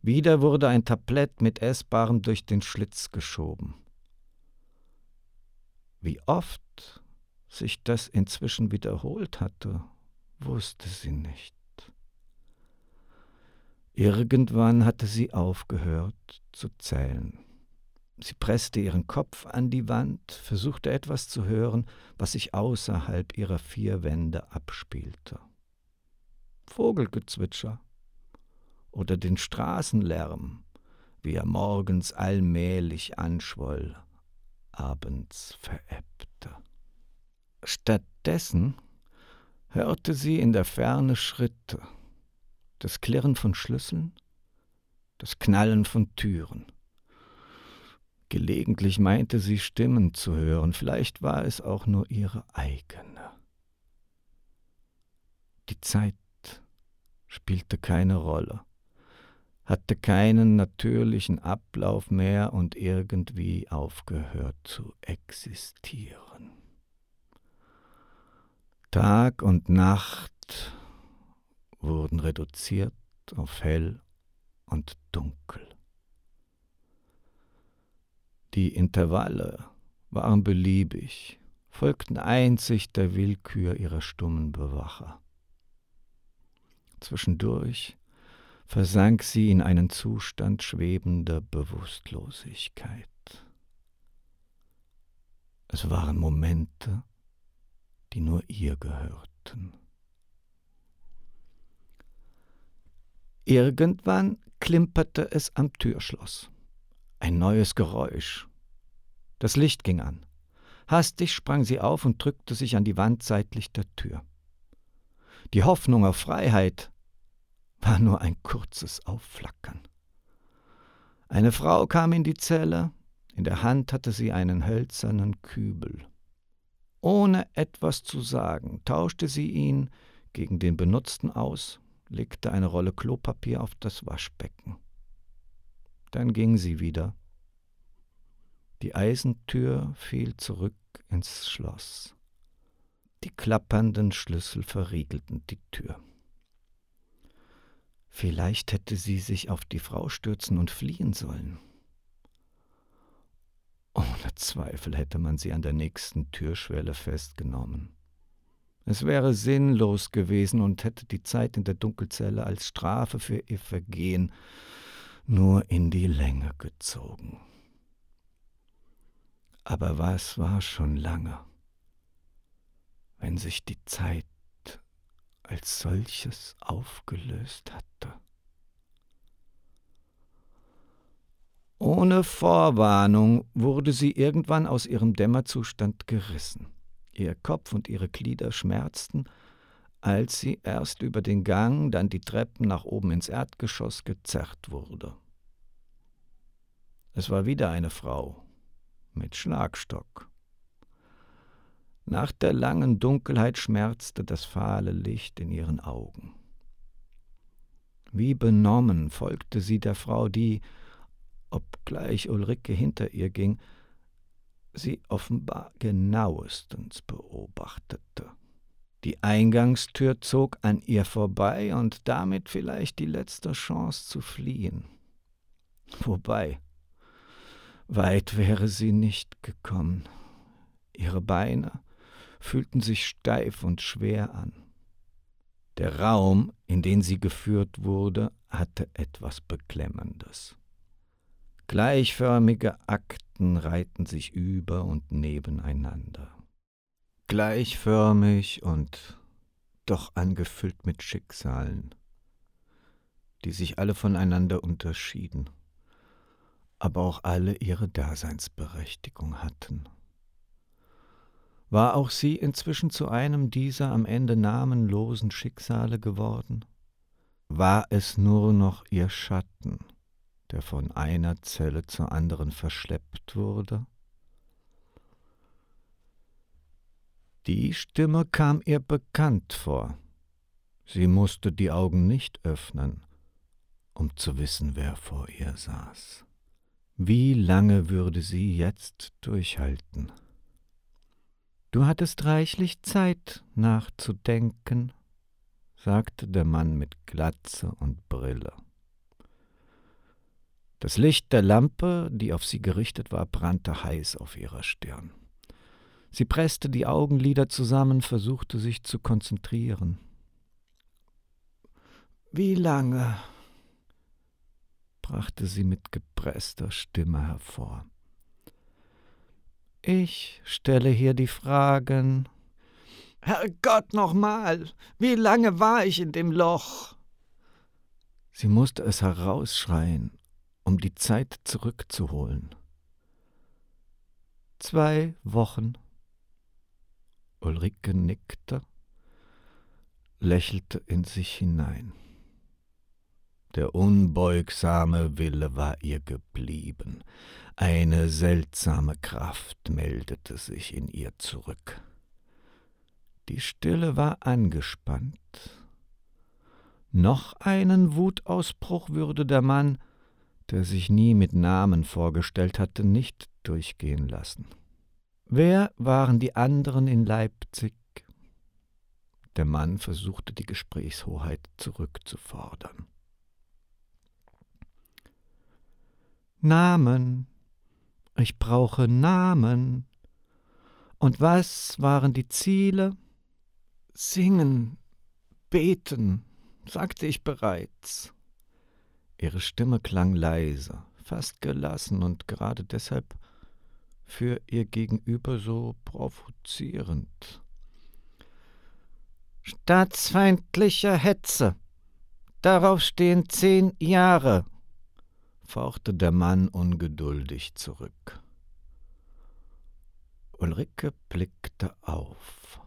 Wieder wurde ein Tablett mit Essbarem durch den Schlitz geschoben. Wie oft sich das inzwischen wiederholt hatte, wusste sie nicht. Irgendwann hatte sie aufgehört zu zählen. Sie presste ihren Kopf an die Wand, versuchte etwas zu hören, was sich außerhalb ihrer vier Wände abspielte. Vogelgezwitscher, oder den Straßenlärm, wie er morgens allmählich anschwoll, abends verebbte. Stattdessen hörte sie in der Ferne Schritte, das Klirren von Schlüsseln, das Knallen von Türen. Gelegentlich meinte sie Stimmen zu hören, vielleicht war es auch nur ihre eigene. Die Zeit spielte keine Rolle hatte keinen natürlichen Ablauf mehr und irgendwie aufgehört zu existieren. Tag und Nacht wurden reduziert auf hell und dunkel. Die Intervalle waren beliebig, folgten einzig der Willkür ihrer stummen Bewacher. Zwischendurch versank sie in einen Zustand schwebender Bewusstlosigkeit. Es waren Momente, die nur ihr gehörten. Irgendwann klimperte es am Türschloss. Ein neues Geräusch. Das Licht ging an. Hastig sprang sie auf und drückte sich an die Wand seitlich der Tür. Die Hoffnung auf Freiheit war nur ein kurzes Aufflackern. Eine Frau kam in die Zelle, in der Hand hatte sie einen hölzernen Kübel. Ohne etwas zu sagen, tauschte sie ihn gegen den benutzten aus, legte eine Rolle Klopapier auf das Waschbecken. Dann ging sie wieder. Die Eisentür fiel zurück ins Schloss. Die klappernden Schlüssel verriegelten die Tür. Vielleicht hätte sie sich auf die Frau stürzen und fliehen sollen. Ohne Zweifel hätte man sie an der nächsten Türschwelle festgenommen. Es wäre sinnlos gewesen und hätte die Zeit in der Dunkelzelle als Strafe für ihr Vergehen nur in die Länge gezogen. Aber was war schon lange? wenn sich die Zeit als solches aufgelöst hatte. Ohne Vorwarnung wurde sie irgendwann aus ihrem Dämmerzustand gerissen. Ihr Kopf und ihre Glieder schmerzten, als sie erst über den Gang, dann die Treppen nach oben ins Erdgeschoss gezerrt wurde. Es war wieder eine Frau mit Schlagstock. Nach der langen Dunkelheit schmerzte das fahle Licht in ihren Augen. Wie benommen folgte sie der Frau, die, obgleich Ulrike hinter ihr ging, sie offenbar genauestens beobachtete. Die Eingangstür zog an ihr vorbei und damit vielleicht die letzte Chance zu fliehen. Wobei, weit wäre sie nicht gekommen. Ihre Beine fühlten sich steif und schwer an. Der Raum, in den sie geführt wurde, hatte etwas Beklemmendes. Gleichförmige Akten reihten sich über und nebeneinander. Gleichförmig und doch angefüllt mit Schicksalen, die sich alle voneinander unterschieden, aber auch alle ihre Daseinsberechtigung hatten. War auch sie inzwischen zu einem dieser am Ende namenlosen Schicksale geworden? War es nur noch ihr Schatten, der von einer Zelle zur anderen verschleppt wurde? Die Stimme kam ihr bekannt vor. Sie musste die Augen nicht öffnen, um zu wissen, wer vor ihr saß. Wie lange würde sie jetzt durchhalten? Du hattest reichlich Zeit nachzudenken, sagte der Mann mit Glatze und Brille. Das Licht der Lampe, die auf sie gerichtet war, brannte heiß auf ihrer Stirn. Sie presste die Augenlider zusammen, versuchte sich zu konzentrieren. Wie lange? brachte sie mit gepresster Stimme hervor. Ich stelle hier die Fragen. Herrgott nochmal, wie lange war ich in dem Loch? Sie musste es herausschreien, um die Zeit zurückzuholen. Zwei Wochen. Ulrike nickte, lächelte in sich hinein. Der unbeugsame Wille war ihr geblieben. Eine seltsame Kraft meldete sich in ihr zurück. Die Stille war angespannt. Noch einen Wutausbruch würde der Mann, der sich nie mit Namen vorgestellt hatte, nicht durchgehen lassen. Wer waren die anderen in Leipzig? Der Mann versuchte die Gesprächshoheit zurückzufordern. Namen, ich brauche Namen. Und was waren die Ziele? Singen, beten, sagte ich bereits. Ihre Stimme klang leise, fast gelassen und gerade deshalb für ihr Gegenüber so provozierend. Staatsfeindliche Hetze. Darauf stehen zehn Jahre, fauchte der Mann ungeduldig zurück. Ulrike blickte auf.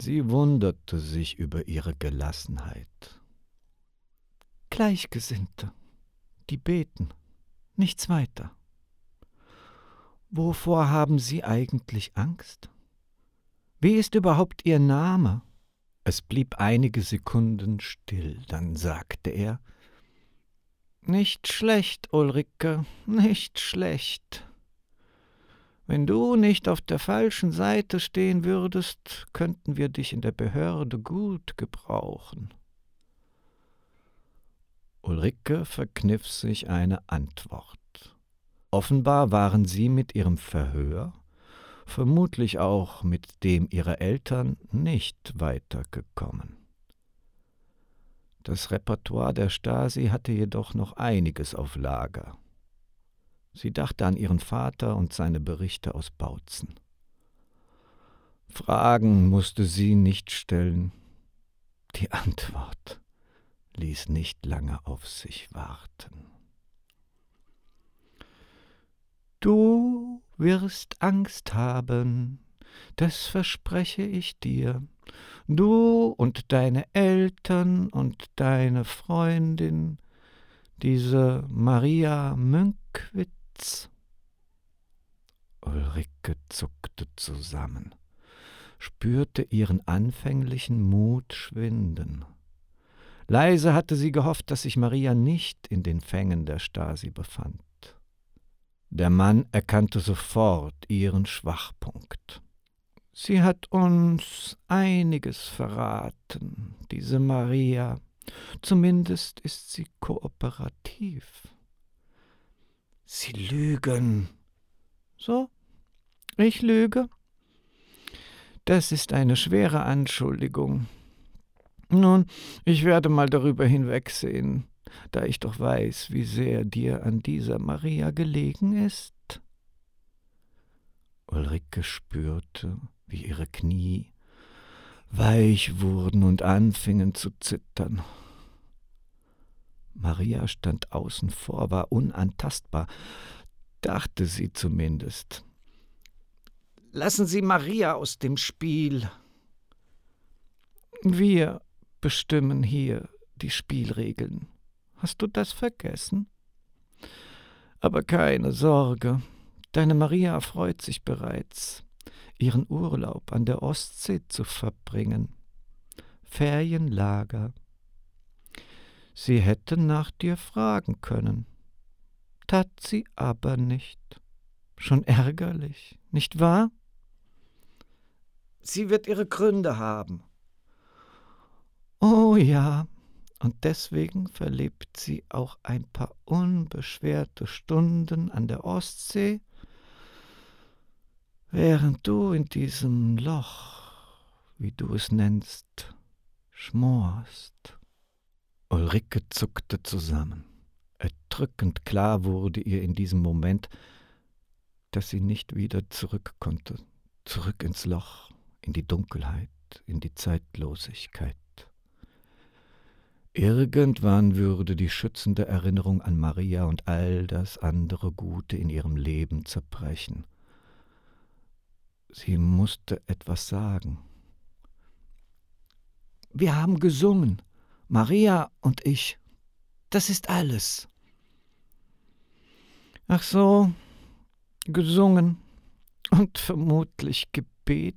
Sie wunderte sich über ihre Gelassenheit. Gleichgesinnte, die beten, nichts weiter. Wovor haben Sie eigentlich Angst? Wie ist überhaupt Ihr Name? Es blieb einige Sekunden still, dann sagte er nicht schlecht, Ulrike, nicht schlecht. Wenn du nicht auf der falschen Seite stehen würdest, könnten wir dich in der Behörde gut gebrauchen. Ulrike verkniff sich eine Antwort. Offenbar waren sie mit ihrem Verhör, vermutlich auch mit dem ihrer Eltern, nicht weitergekommen. Das Repertoire der Stasi hatte jedoch noch einiges auf Lager. Sie dachte an ihren Vater und seine Berichte aus Bautzen. Fragen musste sie nicht stellen. Die Antwort ließ nicht lange auf sich warten. Du wirst Angst haben, das verspreche ich dir. Du und deine Eltern und deine Freundin, diese Maria Münkwitz. Ulrike zuckte zusammen, spürte ihren anfänglichen Mut schwinden. Leise hatte sie gehofft, dass sich Maria nicht in den Fängen der Stasi befand. Der Mann erkannte sofort ihren Schwachpunkt. Sie hat uns einiges verraten, diese Maria. Zumindest ist sie kooperativ. Sie lügen. So, ich lüge. Das ist eine schwere Anschuldigung. Nun, ich werde mal darüber hinwegsehen da ich doch weiß, wie sehr dir an dieser Maria gelegen ist? Ulrike spürte, wie ihre Knie weich wurden und anfingen zu zittern. Maria stand außen vor, war unantastbar, dachte sie zumindest. Lassen Sie Maria aus dem Spiel. Wir bestimmen hier die Spielregeln. Hast du das vergessen? Aber keine Sorge, deine Maria freut sich bereits, ihren Urlaub an der Ostsee zu verbringen. Ferienlager. Sie hätte nach dir fragen können, tat sie aber nicht. Schon ärgerlich, nicht wahr? Sie wird ihre Gründe haben. Oh ja, und deswegen verlebt sie auch ein paar unbeschwerte Stunden an der Ostsee, während du in diesem Loch, wie du es nennst, schmorst. Ulrike zuckte zusammen. Erdrückend klar wurde ihr in diesem Moment, dass sie nicht wieder zurück konnte, zurück ins Loch, in die Dunkelheit, in die Zeitlosigkeit. Irgendwann würde die schützende Erinnerung an Maria und all das andere Gute in ihrem Leben zerbrechen. Sie musste etwas sagen. Wir haben gesungen, Maria und ich. Das ist alles. Ach so, gesungen und vermutlich gebetet.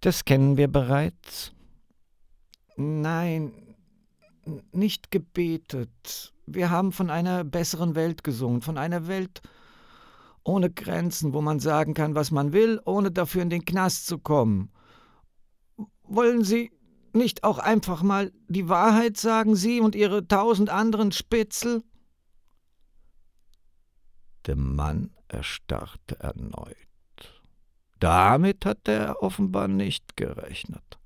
Das kennen wir bereits. Nein, nicht gebetet. Wir haben von einer besseren Welt gesungen, von einer Welt ohne Grenzen, wo man sagen kann, was man will, ohne dafür in den Knast zu kommen. Wollen Sie nicht auch einfach mal die Wahrheit sagen, Sie und Ihre tausend anderen Spitzel? Der Mann erstarrte erneut. Damit hatte er offenbar nicht gerechnet.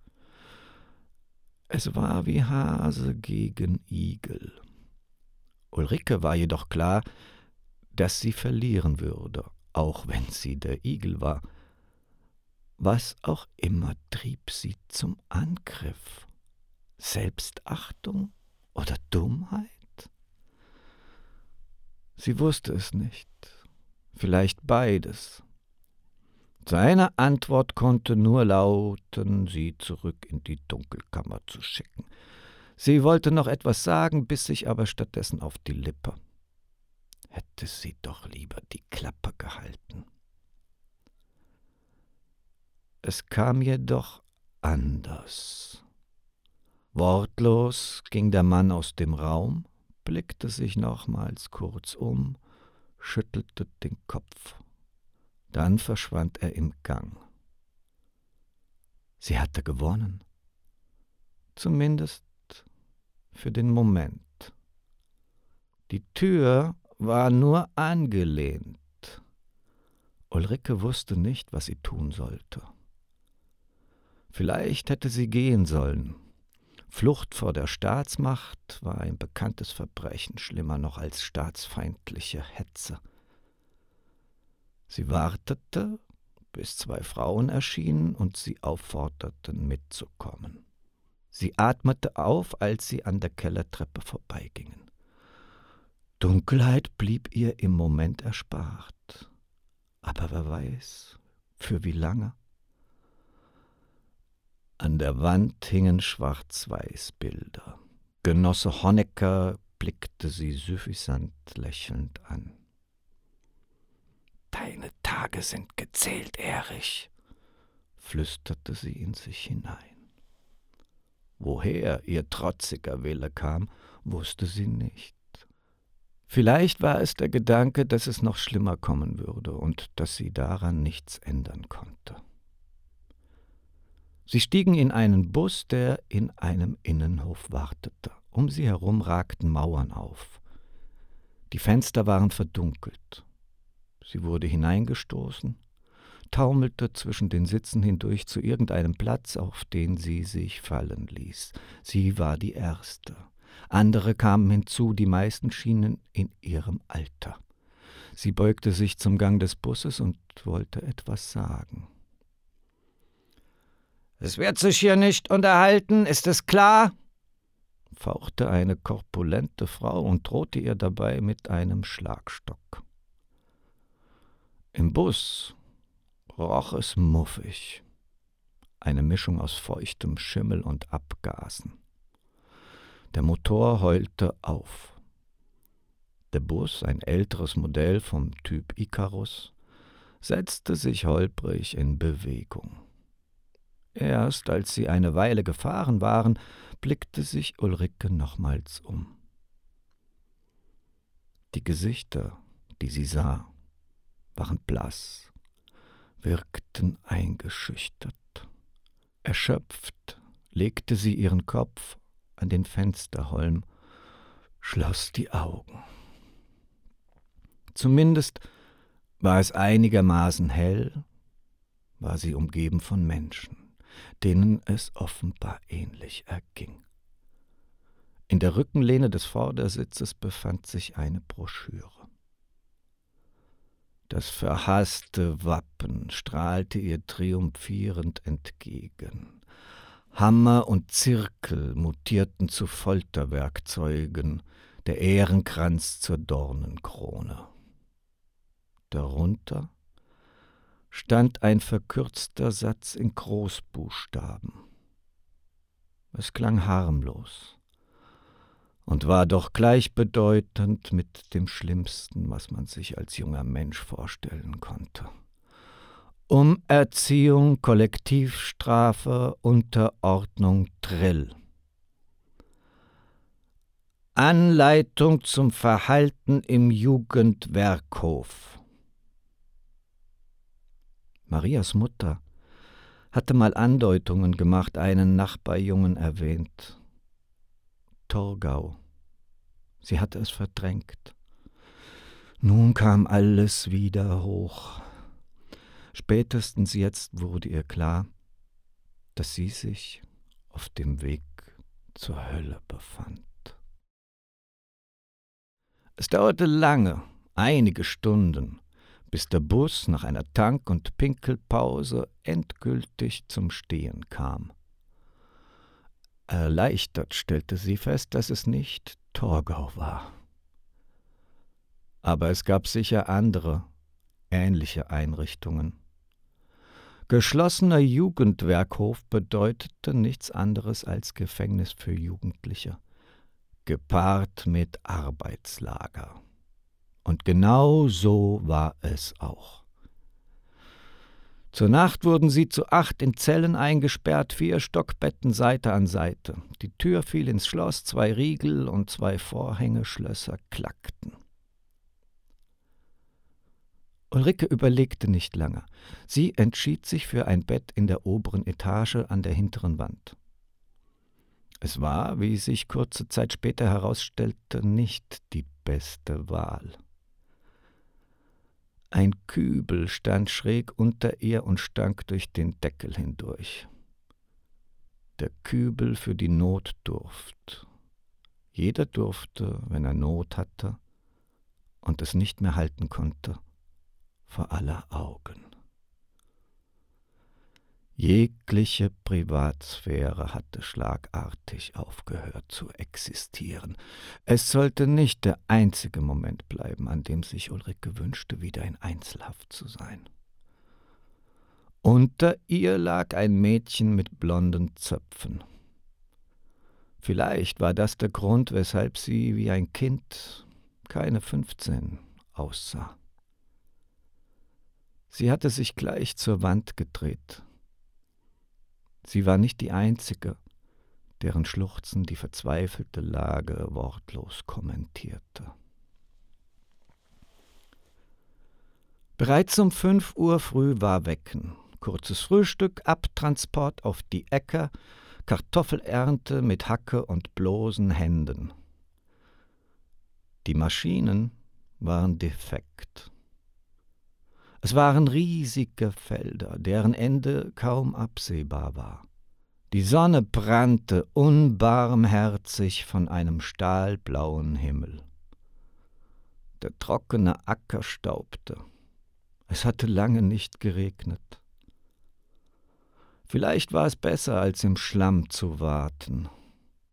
Es war wie Hase gegen Igel. Ulrike war jedoch klar, dass sie verlieren würde, auch wenn sie der Igel war. Was auch immer trieb sie zum Angriff? Selbstachtung oder Dummheit? Sie wusste es nicht. Vielleicht beides. Seine Antwort konnte nur lauten, sie zurück in die Dunkelkammer zu schicken. Sie wollte noch etwas sagen, biss sich aber stattdessen auf die Lippe. Hätte sie doch lieber die Klappe gehalten. Es kam jedoch anders. Wortlos ging der Mann aus dem Raum, blickte sich nochmals kurz um, schüttelte den Kopf. Dann verschwand er im Gang. Sie hatte gewonnen. Zumindest für den Moment. Die Tür war nur angelehnt. Ulrike wusste nicht, was sie tun sollte. Vielleicht hätte sie gehen sollen. Flucht vor der Staatsmacht war ein bekanntes Verbrechen, schlimmer noch als staatsfeindliche Hetze. Sie wartete, bis zwei Frauen erschienen und sie aufforderten, mitzukommen. Sie atmete auf, als sie an der Kellertreppe vorbeigingen. Dunkelheit blieb ihr im Moment erspart. Aber wer weiß, für wie lange? An der Wand hingen Schwarz-Weiß-Bilder. Genosse Honecker blickte sie süffisant lächelnd an. Deine Tage sind gezählt, Erich, flüsterte sie in sich hinein. Woher ihr trotziger Wille kam, wusste sie nicht. Vielleicht war es der Gedanke, dass es noch schlimmer kommen würde und dass sie daran nichts ändern konnte. Sie stiegen in einen Bus, der in einem Innenhof wartete. Um sie herum ragten Mauern auf. Die Fenster waren verdunkelt. Sie wurde hineingestoßen, taumelte zwischen den Sitzen hindurch zu irgendeinem Platz, auf den sie sich fallen ließ. Sie war die Erste. Andere kamen hinzu, die meisten schienen in ihrem Alter. Sie beugte sich zum Gang des Busses und wollte etwas sagen. Es wird sich hier nicht unterhalten, ist es klar? fauchte eine korpulente Frau und drohte ihr dabei mit einem Schlagstock. Im Bus roch es muffig, eine Mischung aus feuchtem Schimmel und Abgasen. Der Motor heulte auf. Der Bus, ein älteres Modell vom Typ Icarus, setzte sich holprig in Bewegung. Erst als sie eine Weile gefahren waren, blickte sich Ulrike nochmals um. Die Gesichter, die sie sah, waren blass, wirkten eingeschüchtert. Erschöpft legte sie ihren Kopf an den Fensterholm, schloss die Augen. Zumindest war es einigermaßen hell, war sie umgeben von Menschen, denen es offenbar ähnlich erging. In der Rückenlehne des Vordersitzes befand sich eine Broschüre. Das verhasste Wappen strahlte ihr triumphierend entgegen. Hammer und Zirkel mutierten zu Folterwerkzeugen, der Ehrenkranz zur Dornenkrone. Darunter stand ein verkürzter Satz in Großbuchstaben. Es klang harmlos und war doch gleichbedeutend mit dem Schlimmsten, was man sich als junger Mensch vorstellen konnte. Umerziehung, Kollektivstrafe, Unterordnung, Drill. Anleitung zum Verhalten im Jugendwerkhof. Marias Mutter hatte mal Andeutungen gemacht, einen Nachbarjungen erwähnt. Torgau. Sie hatte es verdrängt. Nun kam alles wieder hoch. Spätestens jetzt wurde ihr klar, dass sie sich auf dem Weg zur Hölle befand. Es dauerte lange, einige Stunden, bis der Bus nach einer Tank- und Pinkelpause endgültig zum Stehen kam. Erleichtert stellte sie fest, dass es nicht Torgau war. Aber es gab sicher andere, ähnliche Einrichtungen. Geschlossener Jugendwerkhof bedeutete nichts anderes als Gefängnis für Jugendliche, gepaart mit Arbeitslager. Und genau so war es auch. Zur Nacht wurden sie zu acht in Zellen eingesperrt, vier Stockbetten Seite an Seite. Die Tür fiel ins Schloss, zwei Riegel und zwei Vorhängeschlösser klackten. Ulrike überlegte nicht lange. Sie entschied sich für ein Bett in der oberen Etage an der hinteren Wand. Es war, wie sich kurze Zeit später herausstellte, nicht die beste Wahl. Ein Kübel stand schräg unter ihr und stank durch den Deckel hindurch. Der Kübel für die Notdurft. Jeder durfte, wenn er Not hatte und es nicht mehr halten konnte, vor aller Augen. Jegliche Privatsphäre hatte schlagartig aufgehört zu existieren. Es sollte nicht der einzige Moment bleiben, an dem sich Ulrike wünschte, wieder in Einzelhaft zu sein. Unter ihr lag ein Mädchen mit blonden Zöpfen. Vielleicht war das der Grund, weshalb sie wie ein Kind, keine fünfzehn, aussah. Sie hatte sich gleich zur Wand gedreht, Sie war nicht die Einzige, deren Schluchzen die verzweifelte Lage wortlos kommentierte. Bereits um fünf Uhr früh war Wecken. Kurzes Frühstück, Abtransport auf die Äcker, Kartoffelernte mit Hacke und bloßen Händen. Die Maschinen waren defekt. Es waren riesige Felder, deren Ende kaum absehbar war. Die Sonne brannte unbarmherzig von einem stahlblauen Himmel. Der trockene Acker staubte. Es hatte lange nicht geregnet. Vielleicht war es besser, als im Schlamm zu warten.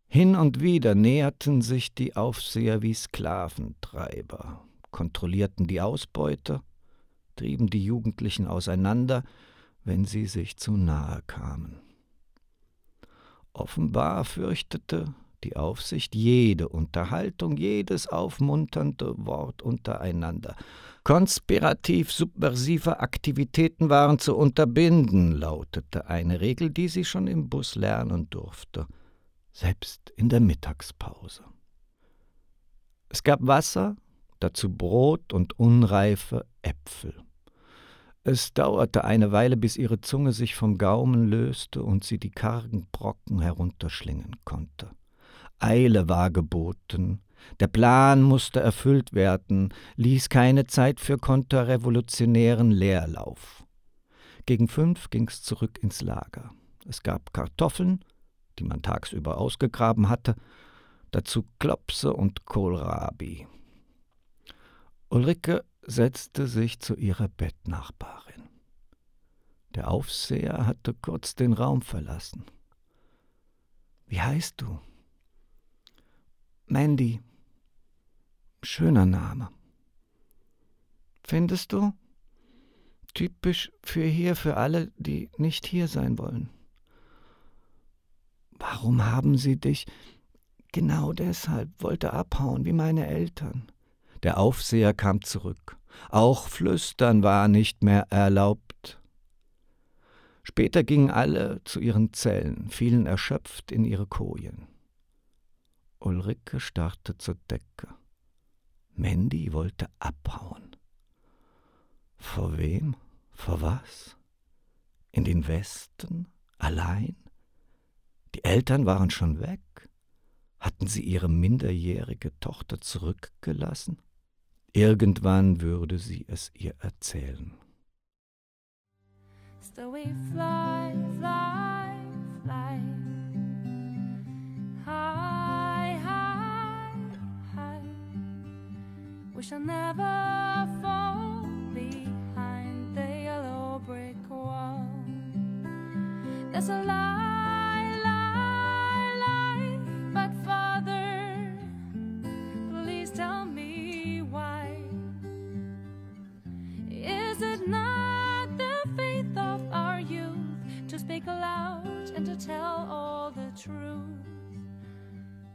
Hin und wieder näherten sich die Aufseher wie Sklaventreiber, kontrollierten die Ausbeute trieben die Jugendlichen auseinander, wenn sie sich zu nahe kamen. Offenbar fürchtete die Aufsicht jede Unterhaltung, jedes aufmunternde Wort untereinander. Konspirativ-subversive Aktivitäten waren zu unterbinden, lautete eine Regel, die sie schon im Bus lernen durfte, selbst in der Mittagspause. Es gab Wasser, dazu Brot und unreife Äpfel. Es dauerte eine Weile, bis ihre Zunge sich vom Gaumen löste und sie die kargen Brocken herunterschlingen konnte. Eile war geboten, der Plan musste erfüllt werden, ließ keine Zeit für konterrevolutionären Leerlauf. Gegen fünf ging's zurück ins Lager. Es gab Kartoffeln, die man tagsüber ausgegraben hatte, dazu Klopse und Kohlrabi. Ulrike setzte sich zu ihrer Bettnachbarin. Der Aufseher hatte kurz den Raum verlassen. Wie heißt du? Mandy. Schöner Name. Findest du? Typisch für hier, für alle, die nicht hier sein wollen. Warum haben sie dich? Genau deshalb wollte abhauen, wie meine Eltern. Der Aufseher kam zurück. Auch Flüstern war nicht mehr erlaubt. Später gingen alle zu ihren Zellen, fielen erschöpft in ihre Kojen. Ulrike starrte zur Decke. Mandy wollte abhauen. Vor wem? Vor was? In den Westen? Allein? Die Eltern waren schon weg. Hatten sie ihre minderjährige Tochter zurückgelassen? Irgendwann würde sie es ihr erzählen. Still we fly, fly, fly. High, high, high. We shall never fall behind the yellow brick wall. There's a lie, speak aloud and to tell all the truth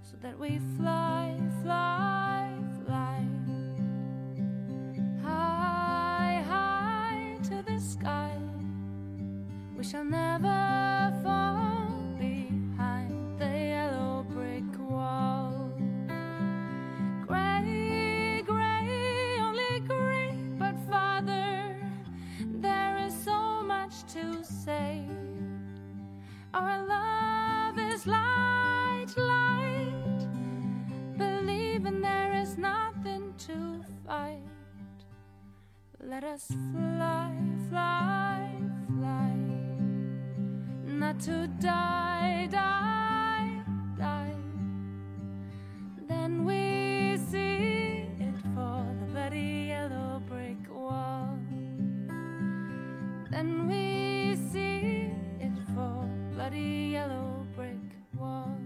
so that we fly, fly, fly high, high to the sky? We shall never Our love is light, light, believing there is nothing to fight. Let us fly, fly, fly, not to die, die, die. Then we see it for the bloody yellow brick wall. Then we bloody yellow brick wall.